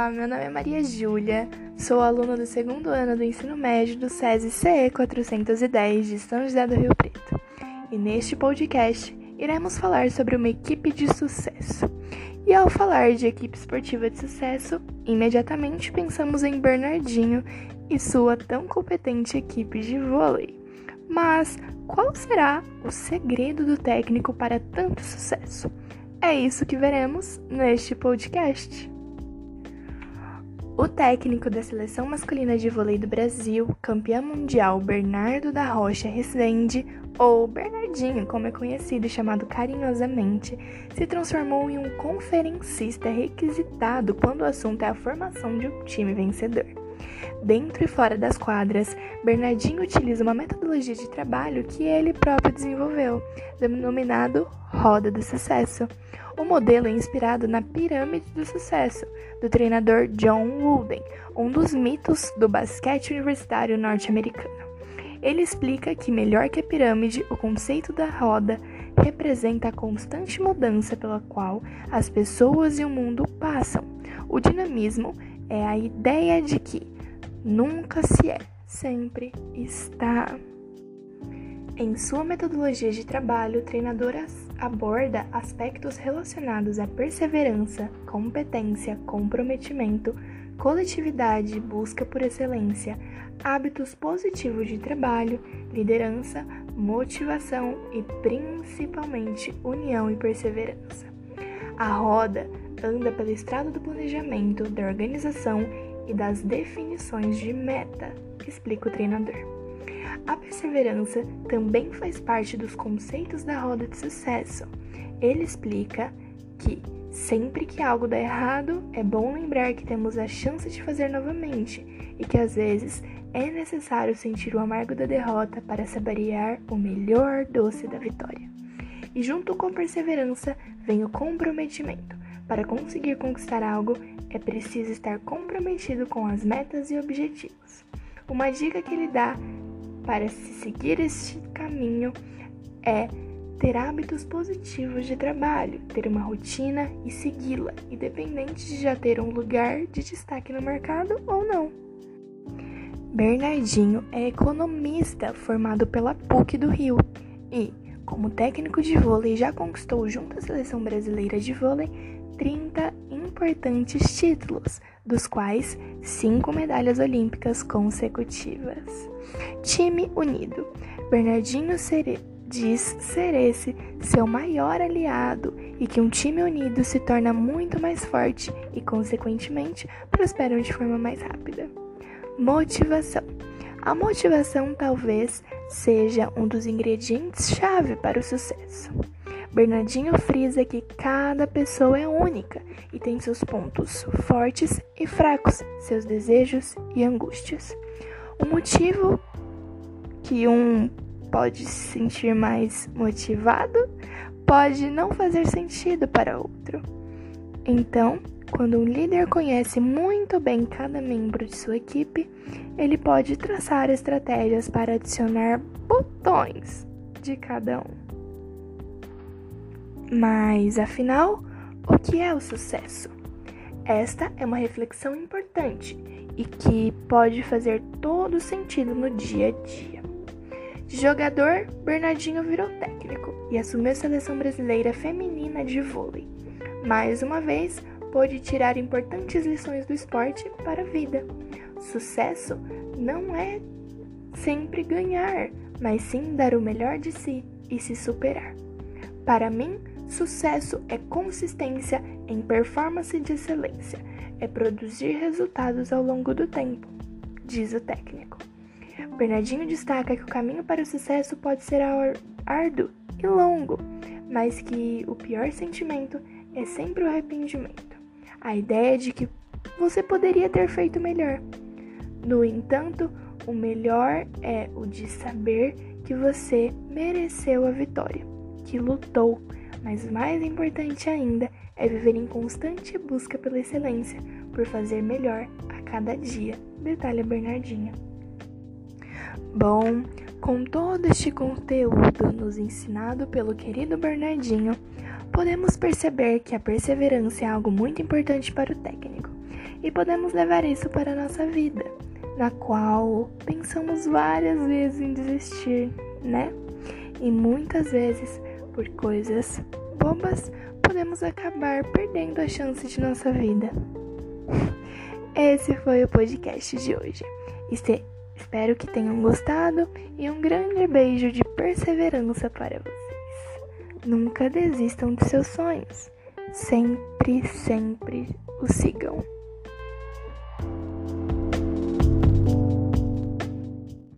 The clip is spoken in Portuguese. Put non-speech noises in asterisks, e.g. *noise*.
Olá, meu nome é Maria Júlia, sou aluna do segundo ano do ensino médio do SESI CE 410 de São José do Rio Preto. E neste podcast iremos falar sobre uma equipe de sucesso. E ao falar de equipe esportiva de sucesso, imediatamente pensamos em Bernardinho e sua tão competente equipe de vôlei. Mas qual será o segredo do técnico para tanto sucesso? É isso que veremos neste podcast. O técnico da seleção masculina de vôlei do Brasil, campeão mundial Bernardo da Rocha Resende, ou Bernardinho, como é conhecido e chamado carinhosamente, se transformou em um conferencista requisitado quando o assunto é a formação de um time vencedor. Dentro e fora das quadras, Bernardinho utiliza uma metodologia de trabalho que ele próprio desenvolveu, denominado Roda do Sucesso. O modelo é inspirado na Pirâmide do Sucesso, do treinador John Wooden, um dos mitos do basquete universitário norte-americano. Ele explica que, melhor que a pirâmide, o conceito da roda representa a constante mudança pela qual as pessoas e o mundo passam. O dinamismo é a ideia de que nunca se é, sempre está. Em sua metodologia de trabalho, o treinador aborda aspectos relacionados à perseverança, competência, comprometimento, coletividade, busca por excelência, hábitos positivos de trabalho, liderança, motivação e principalmente união e perseverança. A roda anda pela estrada do planejamento, da organização e das definições de meta, explica o treinador. A perseverança também faz parte dos conceitos da roda de sucesso. Ele explica que sempre que algo dá errado, é bom lembrar que temos a chance de fazer novamente e que às vezes é necessário sentir o amargo da derrota para saborear o melhor doce da vitória. E junto com perseverança vem o comprometimento. Para conseguir conquistar algo, é preciso estar comprometido com as metas e objetivos. Uma dica que ele dá para se seguir este caminho é ter hábitos positivos de trabalho, ter uma rotina e segui-la, independente de já ter um lugar de destaque no mercado ou não. Bernardinho é economista formado pela PUC do Rio e, como técnico de vôlei, já conquistou junto à seleção brasileira de vôlei 30 importantes títulos, dos quais cinco medalhas olímpicas consecutivas. Time unido. Bernardinho Cere diz ser esse seu maior aliado e que um time unido se torna muito mais forte e, consequentemente, prosperam de forma mais rápida. Motivação. A motivação talvez seja um dos ingredientes-chave para o sucesso. Bernardinho frisa que cada pessoa é única e tem seus pontos fortes e fracos, seus desejos e angústias. O motivo que um pode se sentir mais motivado pode não fazer sentido para outro. Então, quando um líder conhece muito bem cada membro de sua equipe, ele pode traçar estratégias para adicionar botões de cada um. Mas afinal, o que é o sucesso? Esta é uma reflexão importante e que pode fazer todo sentido no dia a dia. De jogador, Bernardinho virou técnico e assumiu a seleção brasileira feminina de vôlei. Mais uma vez, pôde tirar importantes lições do esporte para a vida. Sucesso não é sempre ganhar, mas sim dar o melhor de si e se superar. Para mim, Sucesso é consistência em performance de excelência, é produzir resultados ao longo do tempo, diz o técnico. Bernardinho destaca que o caminho para o sucesso pode ser árduo e longo, mas que o pior sentimento é sempre o arrependimento. A ideia de que você poderia ter feito melhor. No entanto, o melhor é o de saber que você mereceu a vitória, que lutou mas mais importante ainda é viver em constante busca pela excelência, por fazer melhor a cada dia, detalha Bernardinha. Bom, com todo este conteúdo nos ensinado pelo querido Bernardinho, podemos perceber que a perseverança é algo muito importante para o técnico. e podemos levar isso para a nossa vida, na qual pensamos várias vezes em desistir, né? E muitas vezes, por coisas bobas, podemos acabar perdendo a chance de nossa vida. *laughs* Esse foi o podcast de hoje. Espero que tenham gostado e um grande beijo de perseverança para vocês. Nunca desistam de seus sonhos. Sempre, sempre os sigam.